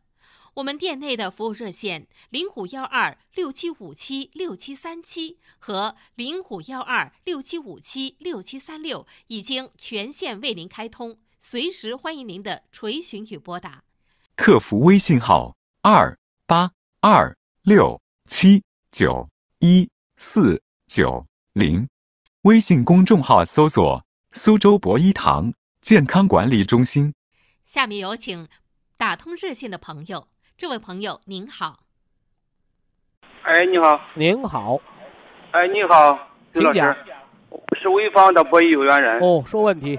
我们店内的服务热线零五幺二六七五七六七三七和零五幺二六七五七六七三六已经全线为您开通，随时欢迎您的垂询与拨打。客服微信号二八二六七九一四九零，微信公众号搜索“苏州博一堂健康管理中心”。下面有请打通热线的朋友。这位朋友您好，哎，你好，您好，哎，你好，请讲，我是潍坊的博一有缘人。哦，说问题。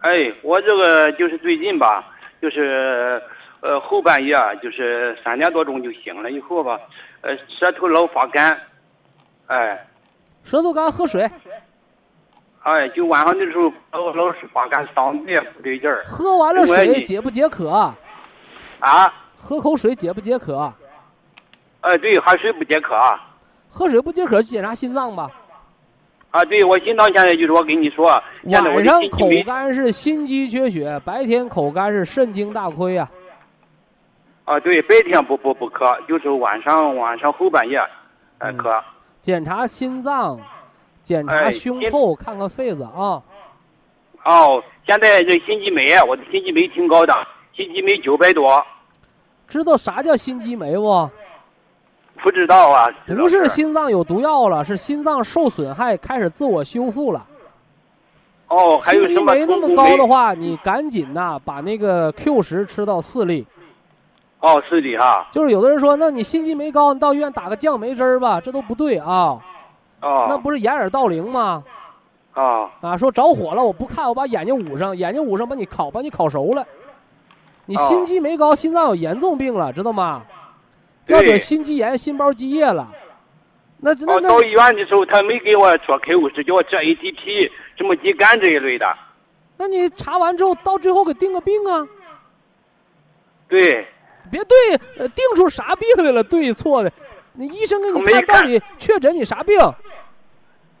哎，我这个就是最近吧，就是呃后半夜，就是三点多钟就醒了以后吧，呃舌头老发干，哎，舌头干喝水。哎，就晚上的时候老老是发干，嗓子也不对劲儿。喝完了水解不解渴？啊？喝口水解不解渴？哎，对，喝水不解渴。喝水不解渴，检查心脏吧。啊，对，我心脏现在就是我跟你说，晚上口干是心肌缺血，白天口干是肾精大亏呀。啊，对，白天不不不咳，就是晚上晚上后半夜，哎渴。检查心脏，检查胸透，看看肺子啊。哦，现在这心肌酶，我的心肌酶挺高的，心肌酶九百多。知道啥叫心肌酶不？不知道啊。不是心脏有毒药了，是心脏受损害，开始自我修复了。哦，还有心肌酶那么高的话，你赶紧呐，把那个 Q 十吃到四粒。哦，是的哈。就是有的人说，那你心肌酶高，你到医院打个降酶针儿吧，这都不对啊。哦。那不是掩耳盗铃吗？啊。啊，说着火了，我不看，我把眼睛捂上，眼睛捂上，把你烤，把你烤熟了。你心肌酶高，心脏有严重病了，知道吗？要得心肌炎、心包积液了。那那那到医院的时候，他没给我做开五十叫我治 ATP、什么肌酐这一类的。那你查完之后，到最后给定个病啊？对。别对，呃，定出啥病来了？对错的，那医生给你看到底确诊你啥病？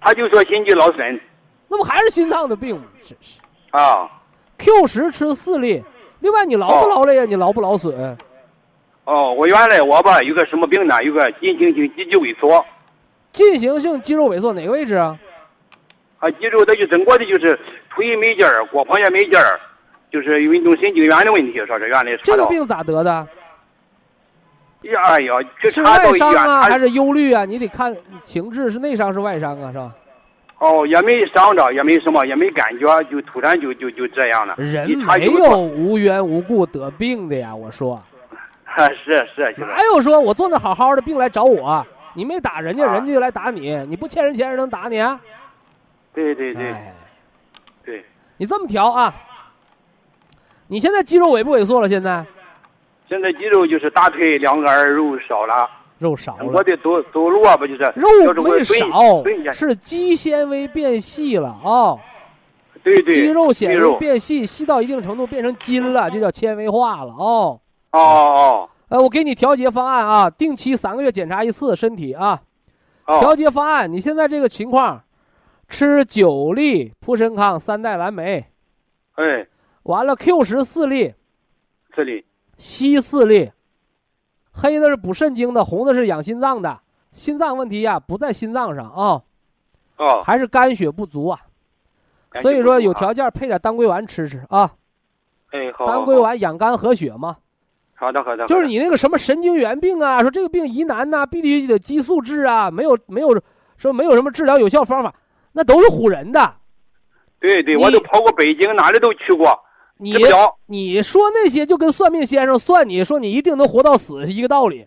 他就说心肌劳损。那不还是心脏的病吗？真是。啊。Q 十吃四粒。另外，你劳不劳累呀？你劳不劳损？哦，我原来我吧有个什么病呢？有个进行性肌肌萎缩。进行性肌肉萎缩哪个位置啊？啊，肌肉它就整个的就是腿没劲儿，腘旁也没劲儿，就是运动神经元的问题，说是原来。这个病咋得的？呀哎呀，是外伤啊，还是忧虑啊？你得看情志，是内伤是外伤啊？是吧？哦，也没伤着，也没什么，也没感觉，就突然就就就这样了。人没有无缘无故得病的呀，我说。是是。哪有说我坐那好好的，病来找我？你没打人家，人家就来打你。你不欠人钱，人能打你啊？对对对。对。你这么调啊？你现在肌肉萎不萎缩了？现在？现在肌肉就是大腿两根肉少了。肉少了，我得走走路啊，不就是肉没少，是肌纤维变细了啊。对对，肌肉纤维变细，细到一定程度变成筋了，就叫纤维化了哦。哦哦。呃，我给你调节方案啊，定期三个月检查一次身体啊。调节方案，你现在这个情况，吃九粒普参康三代蓝莓。哎。完了，Q 十四粒。四粒。硒四粒。黑的是补肾精的，红的是养心脏的。心脏问题呀，不在心脏上啊，哦，还是肝血不足啊。所以说有条件配点当归丸吃吃啊。哎，好。当归丸养肝和血嘛。好的，好的。就是你那个什么神经元病啊，说这个病疑难呐，必须得激素治啊，没有没有说没有什么治疗有效方法，那都是唬人的。对对，我都跑过北京，哪里都去过。你你说那些就跟算命先生算你说你一定能活到死是一个道理。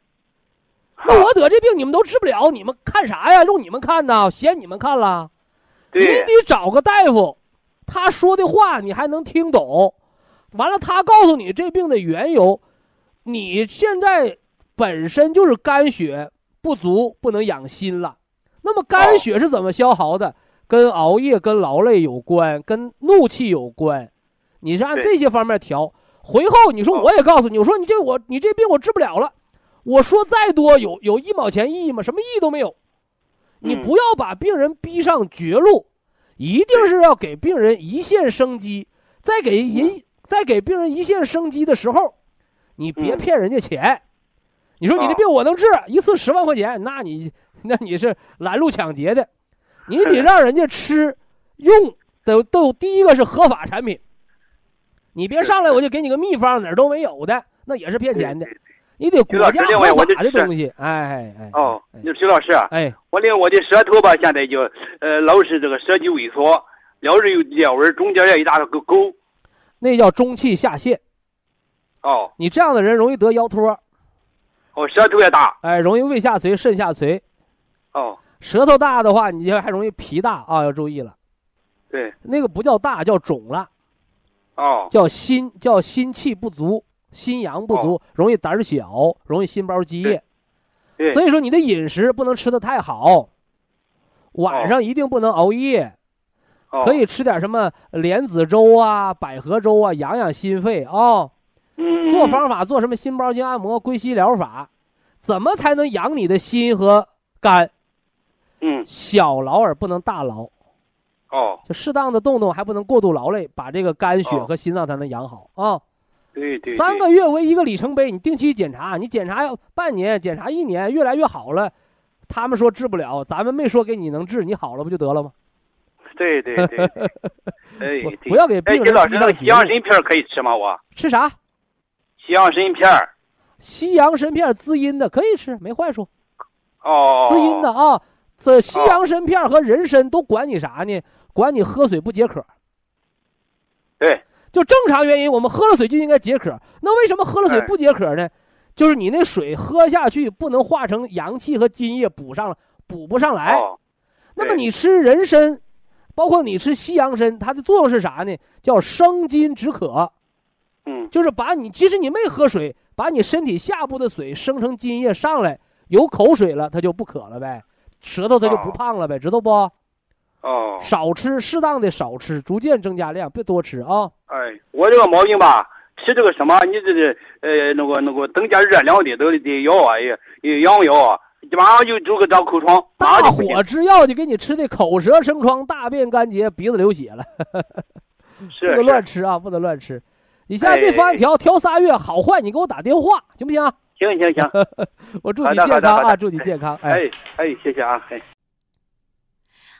那我得这病你们都治不了，你们看啥呀？用你们看呐？嫌你们看了？你得找个大夫，他说的话你还能听懂。完了，他告诉你这病的缘由，你现在本身就是肝血不足，不能养心了。那么肝血是怎么消耗的？跟熬夜、跟劳累有关，跟怒气有关。你是按这些方面调。回后你说哦我也告诉你，我说你这我你这病我治不了了。我说再多有有一毛钱意义吗？什么意义都没有。你嗯不要把病人逼上绝路，一定是要给病人一线生机。在给人在给病人一线生机的时候，你别嗯骗人家钱。你说你这哦病我能治，一次十万块钱，那你那你是拦路抢劫的。你得让人家吃用都都第一个是合法产品，你别上来我就给你个秘方哪儿都没有的，那也是骗钱的你得国家合法的东西，哎哎哦，哎就徐老师啊，哎，我令我的舌头吧，现在就呃老是这个舌肌萎缩，老是有裂纹，中间有一大个沟。那叫中气下陷。哦你这样的人容易得腰托，哦，舌头也大。哎，容易胃下垂、肾下垂。哦，舌头大的话，你就还容易脾大啊，要注意了。对，那个不叫大，叫肿了，哦。叫心，叫心气不足，心阳不足，容易胆小，容易心包积液。对，所以说你的饮食不能吃的太好，晚上一定不能熬夜，哦。可以吃点什么莲子粥啊、百合粥啊，养养心肺啊、嗯。做方法做什么心包经按摩、归西疗法，怎么才能养你的心和肝？嗯。小劳而不能大劳，哦，就适当的动动，还不能过度劳累，把这个肝血哦和心脏才能养好啊。对对，三个月为一个里程碑，你定期检查，你检查要半年，检查一年，越来越好了。他们说治不了，咱们没说给你能治，你好了不就得了吗？对对对，哎不，要给哎，病徐老师，那个西。洋参片可以吃吗？我吃啥？西洋参片儿西洋参片滋阴的可以吃，没坏处。哦，滋阴的啊，这西洋参片和人参都管你啥呢？管你喝水不解渴。对，就正常原因，我们喝了水就应该解渴。那为什么喝了水哎不解渴呢？就是你那水喝下去不能化成阳气和津液补上了，补不上来。哦，那么你吃人参，包括你吃西洋参，它的作用是啥呢？叫生津止渴，嗯就是把你即使你没喝水，把你身体下部的水生成津液上来，有口水了，它就不渴了呗，舌头它就不哦胖了呗，知道不？哦，少吃，适当的少吃，逐渐增加量，别多吃啊。哎，我这个毛病吧，吃这个什么，你这这呃那个那个增加热量的都得药啊，也也养药啊，马上就就个长口疮，大火之药就给你吃的口舌生疮、大便干结、鼻子流血了，是不能乱，吃啊，不能乱吃。你现在这方案哎调调仨月，好坏你给我打电话，行不行？行行行，我祝你健康啊，祝你健康。哎，哎哎，谢谢啊，哎。